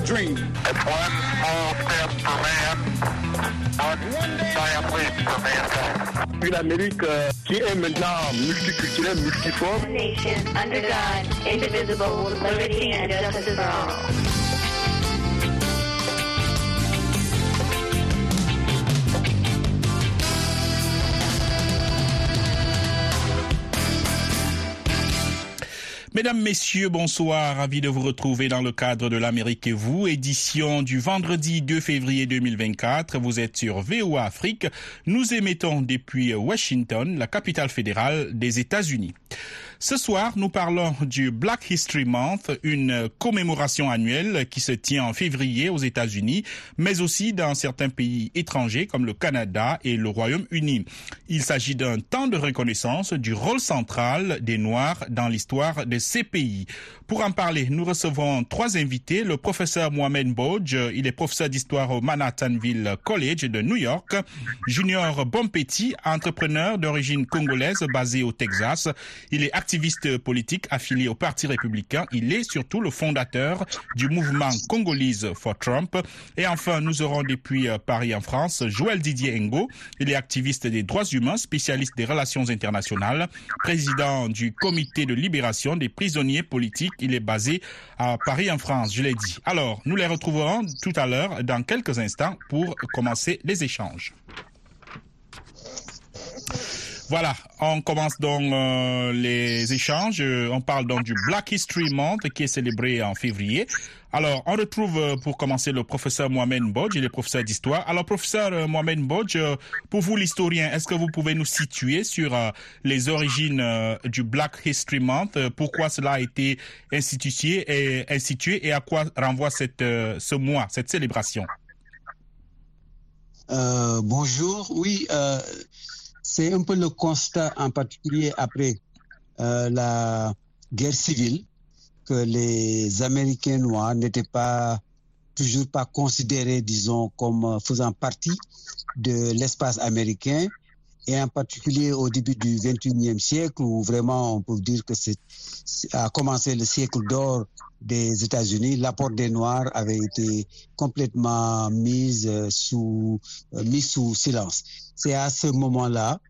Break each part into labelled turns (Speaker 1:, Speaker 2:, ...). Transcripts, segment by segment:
Speaker 1: your dream.
Speaker 2: It's one small step for man, one giant leap for mankind.
Speaker 3: Une Amérique euh, qui est maintenant multiculturelle, multiforme.
Speaker 4: nation under God, indivisible, with liberty and justice for all.
Speaker 5: Mesdames, Messieurs, bonsoir. Ravi de vous retrouver dans le cadre de l'Amérique et vous, édition du vendredi 2 février 2024. Vous êtes sur VOA Afrique. Nous émettons depuis Washington, la capitale fédérale des États-Unis. Ce soir, nous parlons du Black History Month, une commémoration annuelle qui se tient en février aux États-Unis, mais aussi dans certains pays étrangers comme le Canada et le Royaume-Uni. Il s'agit d'un temps de reconnaissance du rôle central des Noirs dans l'histoire de ces pays. Pour en parler, nous recevons trois invités. Le professeur Mohamed Bodge, il est professeur d'histoire au Manhattanville College de New York. Junior Bonpetit, entrepreneur d'origine congolaise basé au Texas. Il est activiste politique affilié au Parti républicain. Il est surtout le fondateur du mouvement Congolese for Trump. Et enfin, nous aurons depuis Paris en France Joël Didier Ngo. Il est activiste des droits humains, spécialiste des relations internationales, président du comité de libération des prisonniers politiques. Il est basé à Paris en France, je l'ai dit. Alors, nous les retrouverons tout à l'heure dans quelques instants pour commencer les échanges. Voilà, on commence donc euh, les échanges. On parle donc du Black History Month qui est célébré en février. Alors, on retrouve euh, pour commencer le professeur Mohamed Bodj, il est professeur d'histoire. Alors, professeur euh, Mohamed Bodj, euh, pour vous l'historien, est-ce que vous pouvez nous situer sur euh, les origines euh, du Black History Month, euh, pourquoi cela a été institué et, institué et à quoi renvoie euh, ce mois, cette célébration?
Speaker 6: Euh, bonjour. Oui, euh, c'est un peu le constat en particulier après euh, la guerre civile que les Américains noirs n'étaient pas toujours pas considérés, disons, comme euh, faisant partie de l'espace américain et en particulier au début du 21e siècle où vraiment on peut dire que c'est a commencé le siècle d'or des États-Unis, l'apport des Noirs avait été complètement mise euh, sous euh, mis sous silence. C'est à ce moment-là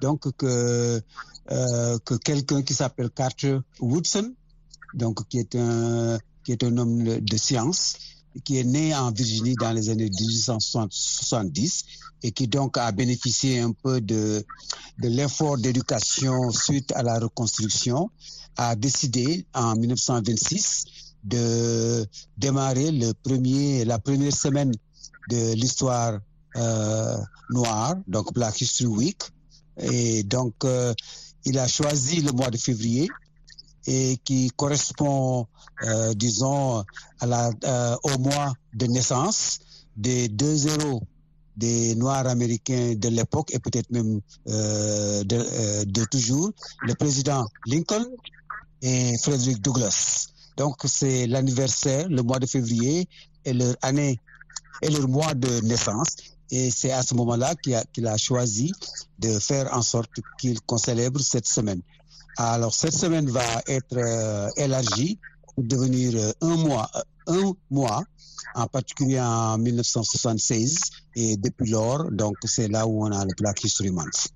Speaker 6: donc que euh, que quelqu'un qui s'appelle Carter Woodson, donc qui est un qui est un homme de science, qui est né en Virginie dans les années 1870 et qui donc a bénéficié un peu de de l'effort d'éducation suite à la reconstruction, a décidé en 1926 de démarrer le premier la première semaine de l'histoire euh, noire, donc Black History Week. Et donc, euh, il a choisi le mois de février et qui correspond, euh, disons, à la, euh, au mois de naissance des deux héros des Noirs américains de l'époque et peut-être même euh, de, euh, de toujours, le président Lincoln et Frederick Douglass. Donc, c'est l'anniversaire, le mois de février, et leur année et leur mois de naissance. Et c'est à ce moment-là qu'il a, qu'il a choisi de faire en sorte qu'il qu'on célèbre cette semaine. Alors, cette semaine va être euh, élargie pour devenir euh, un mois, euh, un mois, en particulier en 1976. Et depuis lors, donc, c'est là où on a le Black History Month.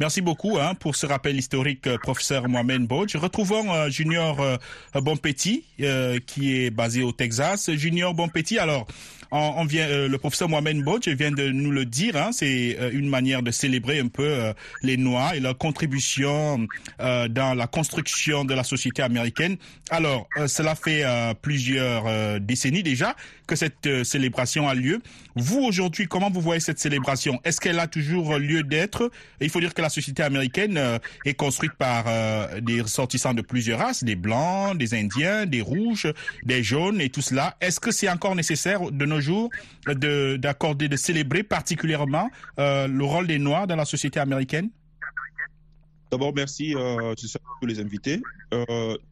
Speaker 5: Merci beaucoup hein, pour ce rappel historique, euh, professeur Mohamed Bodj. Retrouvons euh, Junior euh, Bonpetit, euh, qui est basé au Texas. Junior Bonpetit, alors, on, vient, le professeur Mohamed Bodj vient de nous le dire, hein, c'est une manière de célébrer un peu les Noirs et leur contribution dans la construction de la société américaine. Alors, cela fait plusieurs décennies déjà que cette célébration a lieu. Vous, aujourd'hui, comment vous voyez cette célébration? Est-ce qu'elle a toujours lieu d'être? Il faut dire que la société américaine euh, est construite par euh, des ressortissants de plusieurs races, des Blancs, des Indiens, des Rouges, des Jaunes et tout cela. Est-ce que c'est encore nécessaire de nos jours de- d'accorder, de, célébrer particulièrement euh, le rôle des Noirs dans la société américaine?
Speaker 7: D'abord, merci euh, tous les invités.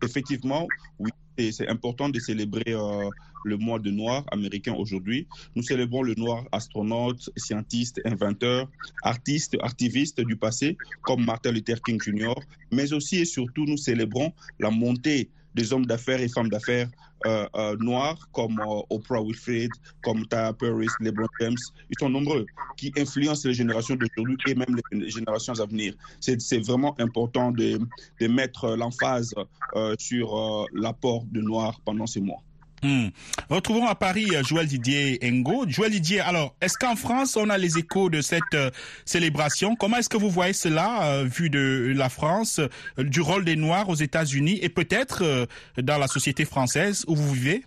Speaker 7: Effectivement, oui, c'est important de célébrer euh, le mois de noir américain aujourd'hui. Nous célébrons le noir astronaute, scientiste, inventeur, artiste, activiste du passé, comme Martin Luther King Jr., mais aussi et surtout nous célébrons la montée des hommes d'affaires et femmes d'affaires euh, euh, noirs comme euh, Oprah Winfrey, comme Tara Paris, LeBron James, ils sont nombreux, qui influencent les générations d'aujourd'hui et même les générations à venir. C'est vraiment important de, de mettre l'emphase euh, sur l'apport de noirs pendant ces mois.
Speaker 5: Hmm. Retrouvons à Paris euh, Joël Didier Engo. Joël Didier, alors, est-ce qu'en France, on a les échos de cette euh, célébration? Comment est-ce que vous voyez cela, euh, vu de la France, du rôle des Noirs aux États-Unis et peut-être dans la société française où vous vivez?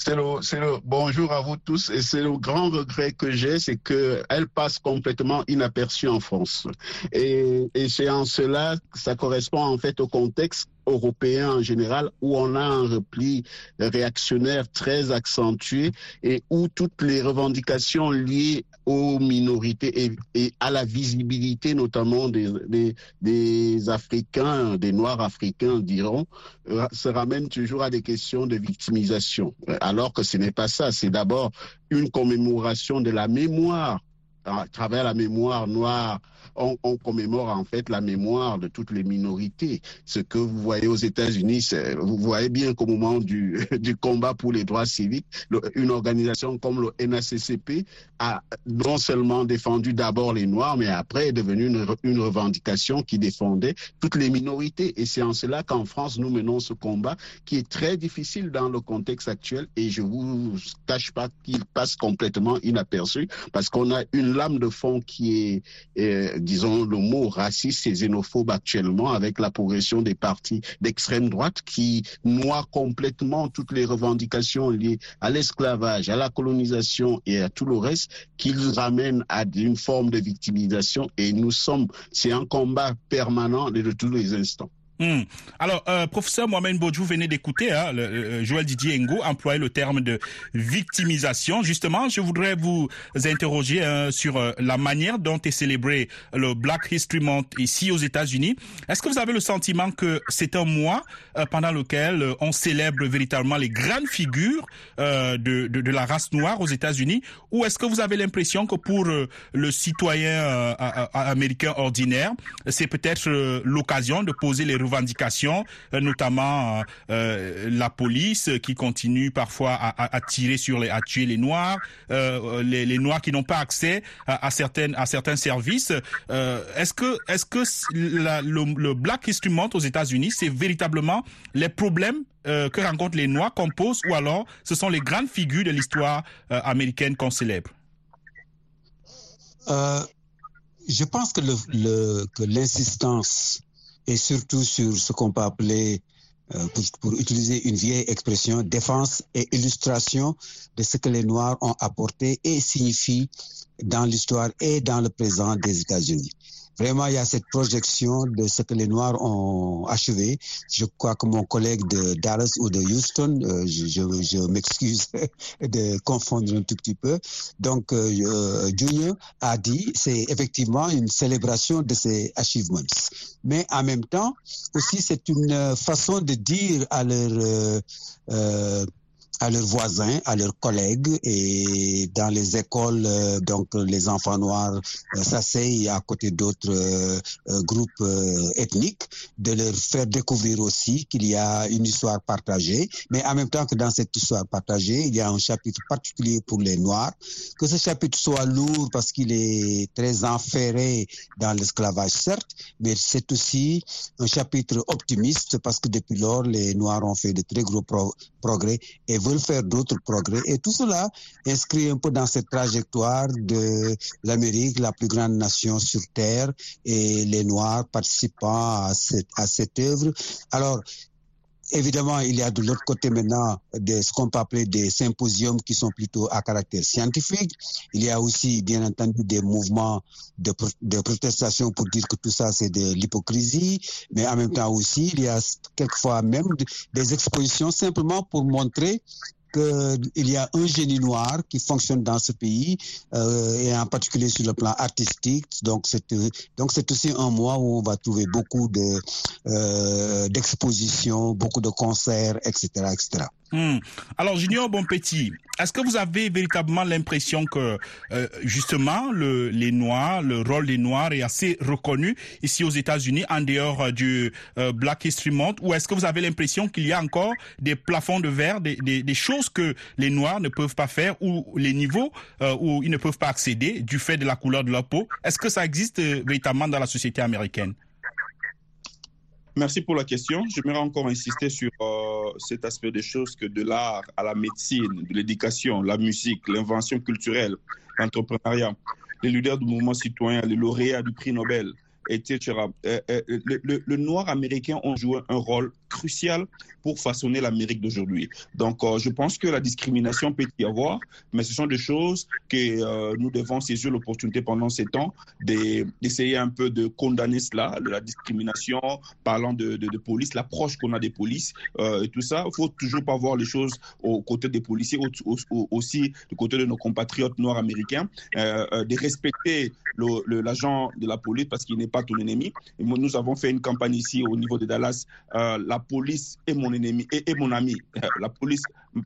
Speaker 1: C'est le, le bonjour à vous tous et c'est le grand regret que j'ai, c'est que elle passe complètement inaperçue en France. Et, et c'est en cela ça correspond en fait au contexte européen en général où on a un repli réactionnaire très accentué et où toutes les revendications liées aux minorités et, à la visibilité notamment des, des, des Africains, des Noirs africains diront, euh, se ramènent toujours à des questions de victimisation. Alors que ce n'est pas ça, c'est d'abord une commémoration de la mémoire à travers la mémoire noire, on, commémore en fait la mémoire de toutes les minorités. Ce que vous voyez aux États-Unis, vous voyez bien qu'au moment du, combat pour les droits civiques, une organisation comme le NACCP a non seulement défendu d'abord les Noirs, mais après est devenue une, revendication qui défendait toutes les minorités. Et c'est en cela qu'en France, nous menons ce combat qui est très difficile dans le contexte actuel et je vous cache pas qu'il passe complètement inaperçu parce qu'on a une lame de fond qui est, euh, disons, le mot raciste et xénophobe actuellement, avec la progression des partis d'extrême droite qui noient complètement toutes les revendications liées à l'esclavage, à la colonisation et à tout le reste, qui ramènent à une forme de victimisation. Et nous sommes, c'est un combat permanent de tous les instants.
Speaker 5: Hum. Alors, euh, professeur Mohamed Bodjou, venez d'écouter hein, le, euh, Joël Didier Ngo employer le terme de victimisation. Justement, je voudrais vous interroger hein, sur euh, la manière dont est célébré le Black History Month ici aux États-Unis. Est-ce que vous avez le sentiment que c'est un mois euh, pendant lequel on célèbre véritablement les grandes figures de, de, de, la race noire aux États-Unis, ou est-ce que vous avez l'impression que pour le citoyen américain ordinaire, c'est peut-être l'occasion de poser les revendications, notamment euh, la police qui continue parfois à, tirer sur les, à tuer les noirs, euh, les, noirs qui n'ont pas accès à, certaines, à certains services. Euh, est-ce que, est-ce que le, Black History aux États-Unis, c'est véritablement les problèmes euh, que rencontrent les noirs qu'on pose, ou alors ce sont les grandes figures de l'histoire euh, américaine qu'on célèbre?
Speaker 6: je pense que l'insistance et surtout sur ce qu'on peut appeler, euh, pour, pour, utiliser une vieille expression, défense et illustration de ce que les Noirs ont apporté et signifient dans l'histoire et dans le présent des États-Unis. Vraiment, il y a cette projection de ce que les Noirs ont achevé. Je crois que mon collègue de Dallas ou de Houston, euh, je, m'excuse de confondre un tout petit peu. Donc, euh, Junior a dit, c'est effectivement une célébration de ces achievements. Mais en même temps, aussi, c'est une façon de dire à leur euh, à leurs voisins, à leurs collègues et dans les écoles, euh, donc les enfants noirs euh, s'asseyent à côté d'autres euh, groupes ethniques, de leur faire découvrir aussi qu'il y a une histoire partagée, mais en même temps que dans cette histoire partagée, il y a un chapitre particulier pour les noirs, que ce chapitre soit lourd parce qu'il est très enferré dans l'esclavage, certes, mais c'est aussi un chapitre optimiste parce que depuis lors, les noirs ont fait de très gros pro progrès et veulent faire d'autres progrès. Et tout cela inscrit un peu dans cette trajectoire de l'Amérique, la plus grande nation sur Terre, et les Noirs participant à cette, à cette œuvre. Alors, Évidemment, il y a de l'autre côté maintenant de ce qu'on peut appeler des symposiums qui sont plutôt à caractère scientifique. Il y a aussi, bien entendu, des mouvements de, de protestation pour dire que tout ça, c'est de l'hypocrisie. Mais en même temps aussi, il y a quelquefois même des expositions simplement pour montrer qu'il y a un génie noir qui fonctionne dans ce pays euh, et en particulier sur le plan artistique. Donc c'est donc c'est aussi un mois où on va trouver beaucoup de euh, d'expositions, beaucoup de concerts, etc., etc.
Speaker 5: Hmm. Alors, Junior Bonpetit, est-ce que vous avez véritablement l'impression que euh, justement le, les Noirs, le rôle des Noirs est assez reconnu ici aux États-Unis en dehors euh, du euh, Black History Month, ou est-ce que vous avez l'impression qu'il y a encore des plafonds de verre, des, choses que les Noirs ne peuvent pas faire ou les niveaux où ils ne peuvent pas accéder du fait de la couleur de leur peau? Est-ce que ça existe véritablement dans la société américaine?
Speaker 7: Merci pour la question. J'aimerais encore insister sur cet aspect des choses que de l'art à la médecine, de l'éducation, la musique, l'invention culturelle, l'entrepreneuriat, les leaders du mouvement citoyen, les lauréats du prix Nobel, etc. Euh, euh, le, noir américain ont joué un rôle crucial pour façonner l'Amérique d'aujourd'hui. Donc, euh, je pense que la discrimination peut y avoir, mais ce sont des choses que euh, nous devons saisir l'opportunité pendant ces temps d'essayer un peu de condamner cela, de la discrimination, parlant de, de, police, l'approche qu'on a des polices euh, et tout ça. Il faut toujours pas voir les choses aux côtés des policiers, au, au, aussi du côté de nos compatriotes noirs américains, de respecter l'agent de la police parce qu'il n'est pas ton ennemi. Nous avons fait une campagne ici au niveau de Dallas, la police est mon ennemi et, et mon ami. La police,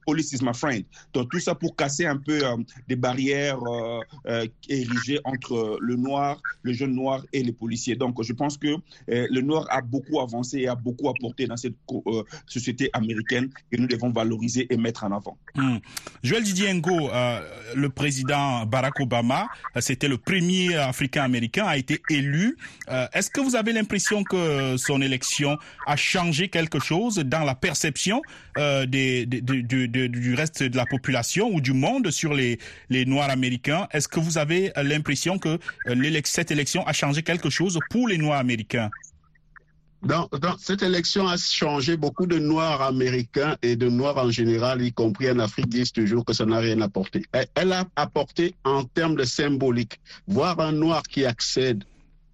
Speaker 7: police is my friend. Donc tout ça pour casser un peu euh, des barrières euh, euh, érigées entre le noir, le jeune noir et les policiers. Donc je pense que le noir a beaucoup avancé et a beaucoup apporté dans cette société américaine que nous devons valoriser et mettre en avant.
Speaker 5: Mmh. Joël Didier Ngo, le président Barack Obama, c'était le premier Africain-américain à été élu. Est-ce que vous avez l'impression que son élection a changé quelque chose dans la perception des, des, du, reste de la population ou du monde sur les, les Noirs américains. Est-ce que vous avez l'impression que euh, cette élection a changé quelque chose pour les Noirs américains?
Speaker 1: Dans, cette élection a changé beaucoup de Noirs américains et de Noirs en général, y compris en Afrique, disent toujours que ça n'a rien apporté. Elle, elle a apporté en termes de symbolique. Voir un Noir qui accède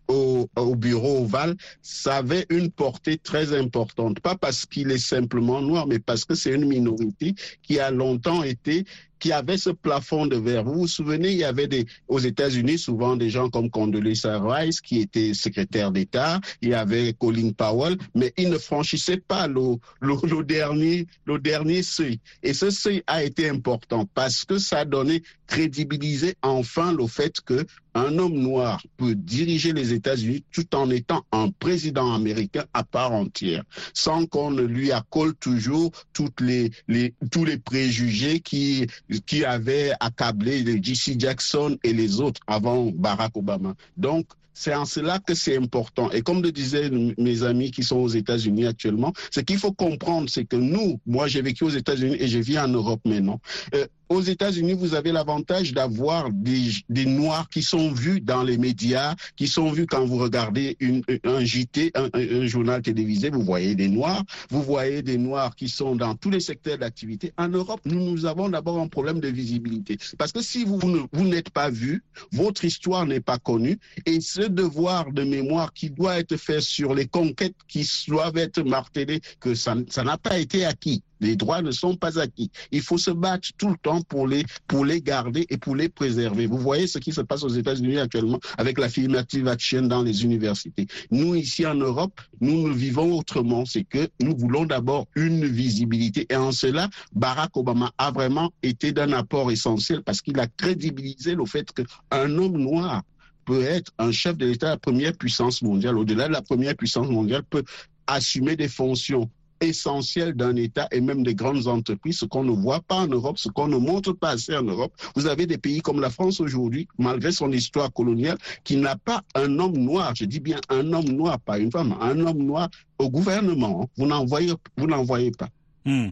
Speaker 1: au, au, bureau ovale, ça avait une portée très importante. Pas parce qu'il est simplement noir, mais parce que c'est une minorité qui a longtemps été qui avait ce plafond de verre. Vous vous souvenez, il y avait des, aux États-Unis souvent des gens comme Condoleezza Rice qui était secrétaire d'État, il y avait Colin Powell, mais ils ne franchissaient pas le, le, le, dernier, le dernier seuil. Et ce seuil a été important parce que ça a donné crédibilisé enfin le fait que un homme noir peut diriger les États-Unis tout en étant un président américain à part entière, sans qu'on ne lui accole toujours toutes les, tous les préjugés qui qui avait accablé les JC Jackson et les autres avant Barack Obama. Donc, c'est en cela que c'est important. Et comme le disaient mes amis qui sont aux États-Unis actuellement, ce qu'il faut comprendre, c'est que nous, moi j'ai vécu aux États-Unis et je vis en Europe maintenant. Euh, aux États-Unis, vous avez l'avantage d'avoir des, Noirs qui sont vus dans les médias, qui sont vus quand vous regardez un JT, un, journal télévisé, vous voyez des Noirs, vous voyez des Noirs qui sont dans tous les secteurs d'activité. En Europe, nous, nous avons d'abord un problème de visibilité. Parce que si vous, vous n'êtes pas vu, votre histoire n'est pas connue, et ce devoir de mémoire qui doit être fait sur les conquêtes qui doivent être martelées, que ça n'a pas été acquis. Les droits ne sont pas acquis. Il faut se battre tout le temps pour les, pour les garder et pour les préserver. Vous voyez ce qui se passe aux États-Unis actuellement avec l'affirmative action dans les universités. Nous, ici en Europe, nous, nous vivons autrement. C'est que nous voulons d'abord une visibilité. Et en cela, Barack Obama a vraiment été d'un apport essentiel parce qu'il a crédibilisé le fait qu'un homme noir peut être un chef de l'État, la première puissance mondiale, au-delà de la première puissance mondiale, peut assumer des fonctions essentiel d'un État et même des grandes entreprises, ce qu'on ne voit pas en Europe, ce qu'on ne montre pas assez en Europe. Vous avez des pays comme la France aujourd'hui, malgré son histoire coloniale, qui n'a pas un homme noir, je dis bien un homme noir, pas une femme, un homme noir au gouvernement. Vous n'en voyez, vous n'en voyez pas.
Speaker 5: Hmm.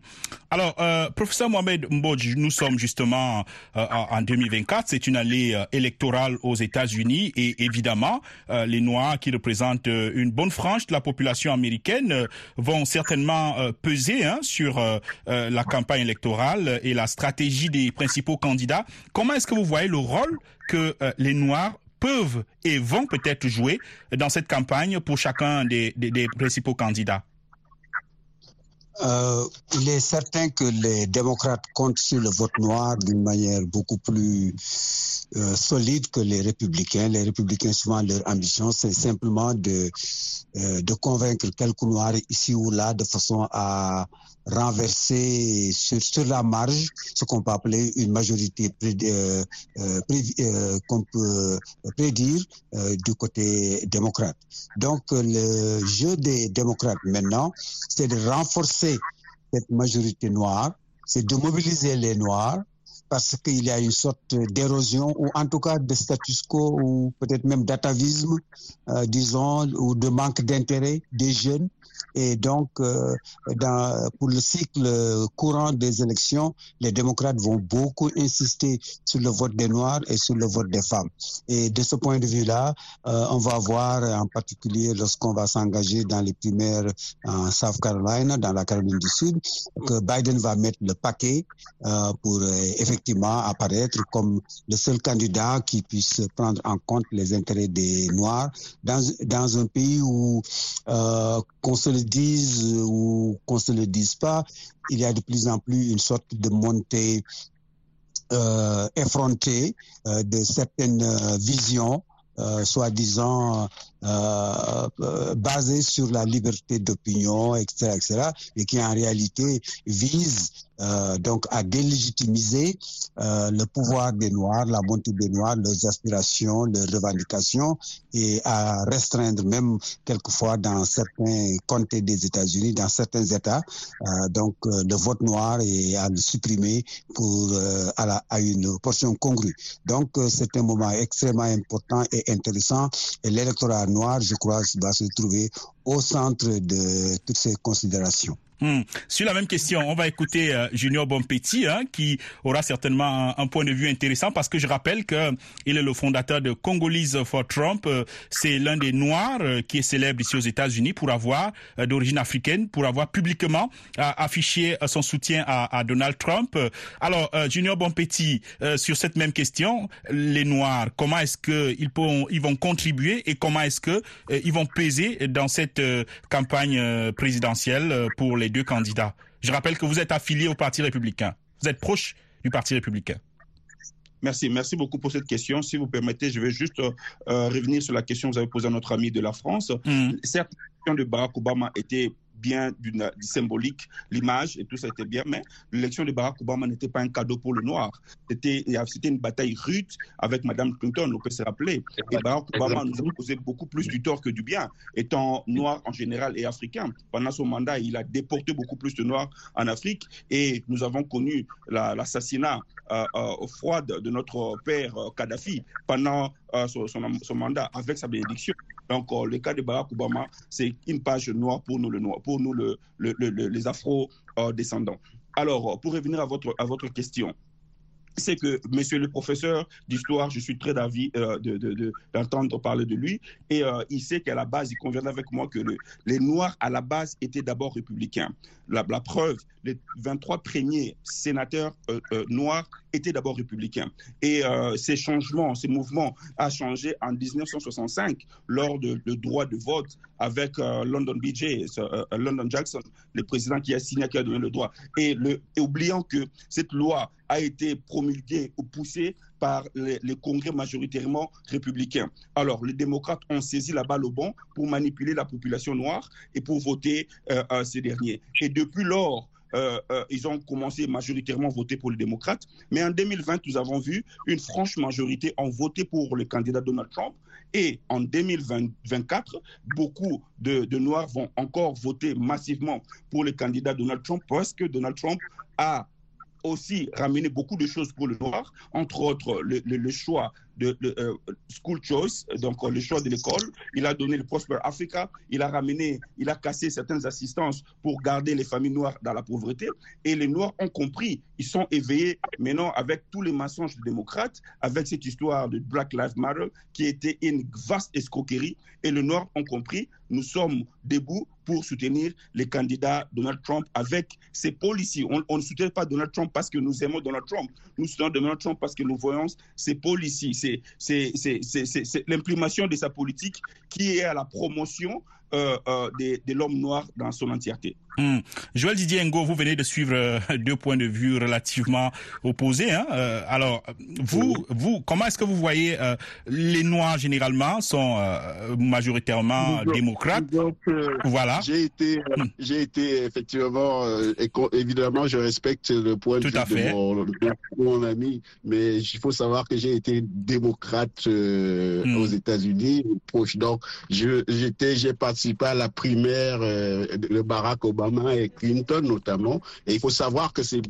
Speaker 5: Alors, euh, professeur Mohamed Mbodj, nous sommes justement euh, en 2024, c'est une année euh, électorale aux États-Unis et évidemment, euh, les Noirs qui représentent euh, une bonne frange de la population américaine vont certainement peser hein, sur la campagne électorale et la stratégie des principaux candidats. Comment est-ce que vous voyez le rôle que les Noirs peuvent et vont peut-être jouer dans cette campagne pour chacun des, des, des principaux candidats?
Speaker 6: Euh, il est certain que les démocrates comptent sur le vote noir d'une manière beaucoup plus euh, solide que les républicains. Les républicains, souvent, leur ambition, c'est simplement de, euh, de convaincre quelques noirs ici ou là de façon à renverser sur, sur la marge ce qu'on peut appeler une majorité euh, euh, qu'on peut prédire du côté démocrate. Donc le jeu des démocrates maintenant, c'est de renforcer cette majorité noire, c'est de mobiliser les noirs parce qu'il y a une sorte d'érosion ou en tout cas de status quo ou peut-être même d'atavisme, euh, disons, ou de manque d'intérêt des jeunes. Et donc, euh, pour le cycle courant des élections, les démocrates vont beaucoup insister sur le vote des Noirs et sur le vote des femmes. Et de ce point de vue-là, euh, on va voir en particulier lorsqu'on va s'engager dans les primaires en South Carolina, dans la Caroline du Sud, que Biden va mettre le paquet pour effectivement apparaître comme le seul candidat qui puisse prendre en compte les intérêts des Noirs dans, dans un pays où, euh, qu'on se le dise ou qu'on se le dise pas, il y a de plus en plus une sorte de montée euh, effrontée euh, de certaines visions soi-disant euh, euh, basées sur la liberté d'opinion, etc., etc., et qui en réalité visent euh, donc à délégitimiser euh, le pouvoir des Noirs, la montée des Noirs, leurs aspirations, leurs revendications, et à restreindre même quelquefois dans certains comtés des États-Unis, dans certains États, euh, donc euh, le vote noir et à le supprimer pour à, la, à, une portion congrue. Donc c'est un moment extrêmement important et intéressant, et l'électorat noir, je crois, va se trouver au centre de toutes ces considérations.
Speaker 5: Hmm. Sur la même question, on va écouter euh, Junior Bonpetit, hein, qui aura certainement un, point de vue intéressant parce que je rappelle que il est le fondateur de Congolese for Trump. Euh, c'est l'un des Noirs euh, qui est célèbre ici aux États-Unis pour avoir d'origine africaine, pour avoir publiquement affiché son soutien à, Donald Trump. Alors, Junior Bonpetit, sur cette même question, les Noirs, comment est-ce que ils, pourront, ils vont contribuer et comment est-ce que ils vont peser dans cette campagne présidentielle pour les les deux candidats. Je rappelle que vous êtes affilié au Parti républicain. Vous êtes proche du Parti républicain.
Speaker 7: Merci, merci beaucoup pour cette question. Si vous permettez, je vais juste euh, revenir sur la question que vous avez posée à notre ami de la France. Mm. Certes, la question de Barack Obama était bien du symbolique, l'image et tout ça était bien, mais l'élection de Barack Obama n'était pas un cadeau pour le noir. C'était une bataille rude avec Madame Clinton, on peut se rappeler. Et Barack Obama nous a causé beaucoup plus du tort que du bien, étant noir en général et africain. Pendant son mandat, il a déporté beaucoup plus de noirs en Afrique et nous avons connu l'assassinat euh, euh, froid de notre père euh, Kadhafi pendant euh, son, son, son, mandat avec sa bénédiction. Donc, le cas de Barack Obama, c'est une page noire pour nous, le noir, pour nous le, le, le, les afro-descendants. Alors, pour revenir à votre, à votre question, c'est que, monsieur le professeur d'histoire, je suis très d'avis euh, d'entendre de, de, parler de lui, et euh, il sait qu'à la base, il convient avec moi que le, les Noirs, à la base, étaient d'abord républicains. La, la, preuve, les 23 premiers sénateurs euh, euh, noirs étaient d'abord républicains. Et euh, ces changements, ces mouvements ont changé en 1965 lors du droit de vote avec euh, London BJ, London Jackson, le président qui a signé, qui a donné le droit. Et, le, et oubliant que cette loi a été promulguée ou poussée par les, congrès majoritairement républicains. Alors, les démocrates ont saisi la balle au bon pour manipuler la population noire et pour voter euh, euh, ces derniers. Et depuis lors, euh, euh, ils ont commencé majoritairement à voter pour les démocrates. Mais en 2020, nous avons vu une franche majorité en voté pour le candidat Donald Trump. Et en 2024, beaucoup de, Noirs vont encore voter massivement pour le candidat Donald Trump parce que Donald Trump a aussi ramené beaucoup de choses pour le noir, entre autres le choix de, euh, school choice, donc euh, le choix de l'école. Il a donné le Prosper Africa, il a ramené, il a cassé certaines assistances pour garder les familles noires dans la pauvreté. Et les Noirs ont compris, ils sont éveillés maintenant avec tous les mensonges démocrates, avec cette histoire de Black Lives Matter qui était une vaste escroquerie. Et les Noirs ont compris, nous sommes debout pour soutenir les candidats Donald Trump avec ses policiers. On, on, ne soutient pas Donald Trump parce que nous aimons Donald Trump. Nous soutenons Donald Trump parce que nous voyons ses policiers, c'est l'imprimation de sa politique qui est à la promotion euh, euh, de, de l'homme noir dans son entièreté.
Speaker 5: Hmm. Joël Didier Ngo, vous venez de suivre euh, deux points de vue relativement opposés. Hein? Alors, vous, vous, comment est-ce que vous voyez les Noirs généralement sont majoritairement démocrates? Voilà.
Speaker 1: J'ai été,
Speaker 5: Hmm.
Speaker 1: j'ai été effectivement, et évidemment, je respecte le point de
Speaker 5: Tout
Speaker 1: vue de mon, de mon ami, mais il faut savoir que j'ai été démocrate
Speaker 5: Hmm.
Speaker 1: aux États-Unis, proche. Donc, je, j'étais, j'ai participé à la primaire euh, de Barack Obama et Clinton notamment. Et il faut savoir que c'est,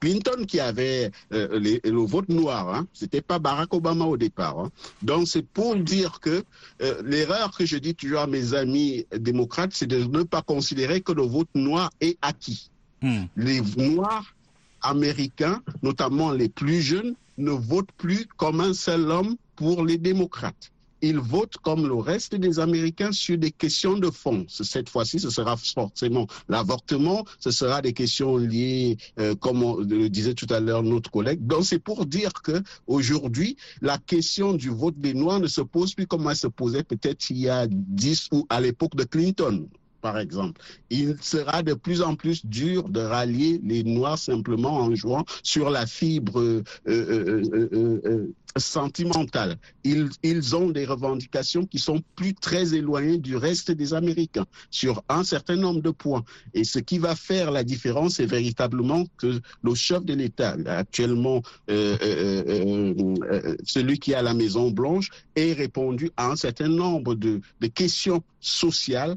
Speaker 1: Clinton qui avait euh, les- le vote noir. Hein. C'était pas Barack Obama au départ. Hein. Donc, c'est pour dire que euh, l'erreur que je dis toujours à mes amis démocrates, c'est de ne pas considérer que le vote noir est acquis.
Speaker 5: Hmm.
Speaker 1: Les Noirs américains, notamment les plus jeunes, ne votent plus comme un seul homme pour les démocrates. Ils votent comme le reste des Américains sur des questions de fond. Cette fois-ci, ce sera forcément l'avortement, ce sera des questions liées, euh, comme le disait tout à l'heure notre collègue. Donc c'est pour dire que aujourd'hui, la question du vote des Noirs ne se pose plus comme elle se posait peut-être il y a 10 ou à l'époque de Clinton par exemple. Il sera de plus en plus dur de rallier les Noirs simplement en jouant sur la fibre euh, euh, sentimentale. Ils, ont des revendications qui sont plus très éloignées du reste des Américains sur un certain nombre de points. Et ce qui va faire la différence, c'est véritablement que le chef de l'État, actuellement euh, euh, euh, celui qui a la Maison Blanche, ait répondu à un certain nombre de, questions sociales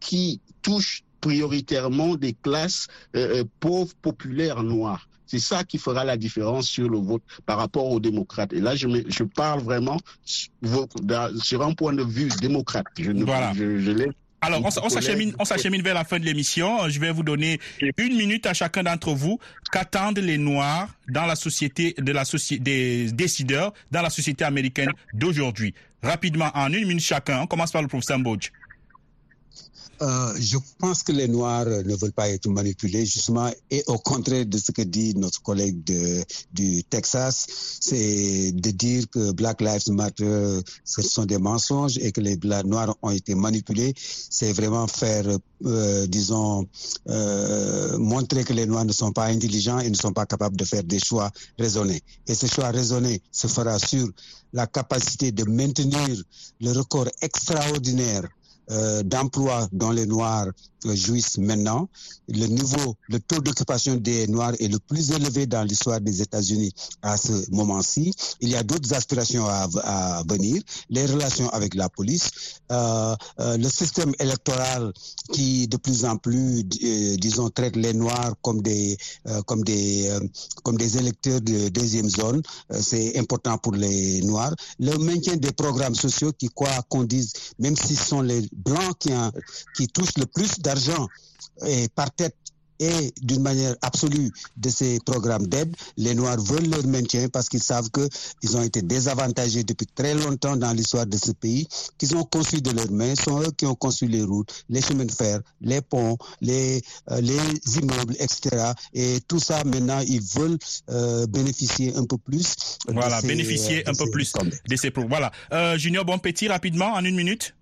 Speaker 1: qui touchent prioritairement des classes pauvres, populaires, noires. C'est ça qui fera la différence sur le vote par rapport aux démocrates. Et là, je, me- je parle vraiment sur, un point de vue démocrate. Je, ne-
Speaker 5: Voilà.
Speaker 1: je, je l'ai
Speaker 5: Alors, on, s'achemine, on s'achemine vers la fin de l'émission. Je vais vous donner une minute à chacun d'entre vous. Qu'attendent les Noirs dans la société de la société des décideurs dans la société américaine d'aujourd'hui Rapidement, en une minute chacun. On commence par le professeur Mbodj.
Speaker 6: Euh, je pense que les Noirs ne veulent pas être manipulés, justement, et au contraire de ce que dit notre collègue du Texas, c'est de dire que Black Lives Matter, ce sont des mensonges et que les Noirs ont été manipulés. C'est vraiment faire, euh, disons, euh, montrer que les Noirs ne sont pas intelligents et ne sont pas capables de faire des choix raisonnés. Et ce choix raisonné se fera sur la capacité de maintenir le record extraordinaire d'emploi dont les Noirs euh, jouissent maintenant. Le niveau, le taux d'occupation des Noirs est le plus élevé dans l'histoire des États-Unis à ce moment-ci. Il y a d'autres aspirations à, venir. Les relations avec la police, euh, euh, le système électoral qui de plus en plus, euh, disons, traite les Noirs comme des, euh, comme des, euh, comme des électeurs de deuxième zone. Euh, C'est important pour les Noirs. Le maintien des programmes sociaux qui, quoi qu'on dise, même si ce sont les Blancs qui touchent le plus d'argent par tête et d'une manière absolue de ces programmes d'aide, les Noirs veulent leur maintien parce qu'ils savent qu'ils ont été désavantagés depuis très longtemps dans l'histoire de ce pays, qu'ils ont construit de leurs mains, sont eux qui ont construit les routes, les chemins de fer, les ponts, les, euh, les immeubles, etc. Et tout ça, maintenant, ils veulent euh, bénéficier un peu plus. de
Speaker 5: Voilà,
Speaker 6: ces,
Speaker 5: bénéficier
Speaker 6: euh,
Speaker 5: un peu plus de ces pro. Voilà. Euh, Junior Bonpetit, rapidement, en une minute.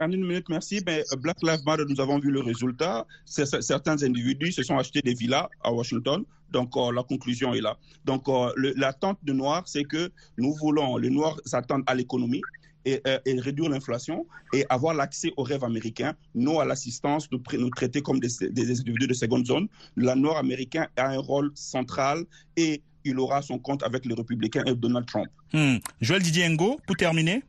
Speaker 7: En une minute, merci. Ben, Black Lives Matter, nous avons vu le résultat. Certains individus se sont achetés des villas à Washington. Donc, euh, la conclusion est là. Donc, euh, l'attente de Noirs, c'est que nous voulons, les Noirs s'attendent à l'économie et, euh, et réduire l'inflation et avoir l'accès aux rêves américains, non à l'assistance, pr- nous traiter comme des, individus de seconde zone. Le Nord américain a un rôle central et il aura son compte avec les républicains et Donald Trump.
Speaker 5: Hmm. Joël Didier Ngo, pour terminer.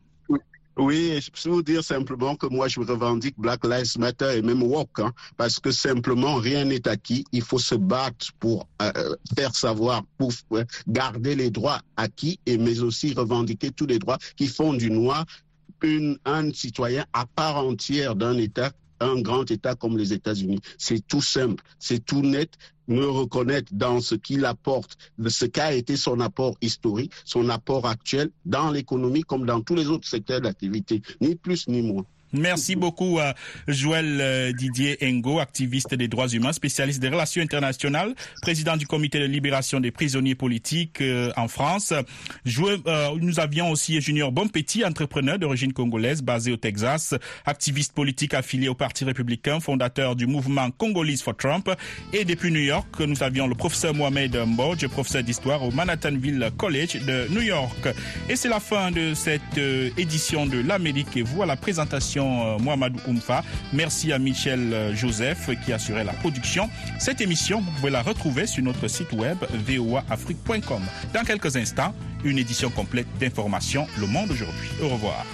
Speaker 1: Oui, je peux vous dire simplement que moi, je revendique Black Lives Matter et même Walk, hein, parce que simplement, rien n'est acquis. Il faut se battre pour euh, faire savoir, pour euh, garder les droits acquis, et mais aussi revendiquer tous les droits qui font du noir une, un citoyen à part entière d'un État, un grand État comme les États-Unis. C'est tout simple, c'est tout net. Me reconnaître dans ce qu'il apporte, ce qu'a été son apport historique, son apport actuel dans l'économie comme dans tous les autres secteurs d'activité, ni plus ni moins.
Speaker 5: Merci beaucoup, euh, Joël euh, Didier Engo, activiste des droits humains, spécialiste des relations internationales, président du comité de libération des prisonniers politiques euh, en France. Euh, nous avions aussi Junior Bonpetit, entrepreneur d'origine congolaise, basé au Texas, activiste politique affilié au Parti républicain, fondateur du mouvement Congolese for Trump. Et depuis New York, nous avions le professeur Mohamed Mbodj, professeur d'histoire au Manhattanville College de New York. Et c'est la fin de cette édition de l'Amérique et vous à la présentation réalisation euh, Mohamed Merci à Michel euh, Joseph qui assurait la production. Cette émission, vous pouvez la retrouver sur notre site web voaafrique.com. Dans quelques instants, une édition complète d'informations Le Monde aujourd'hui. Au revoir.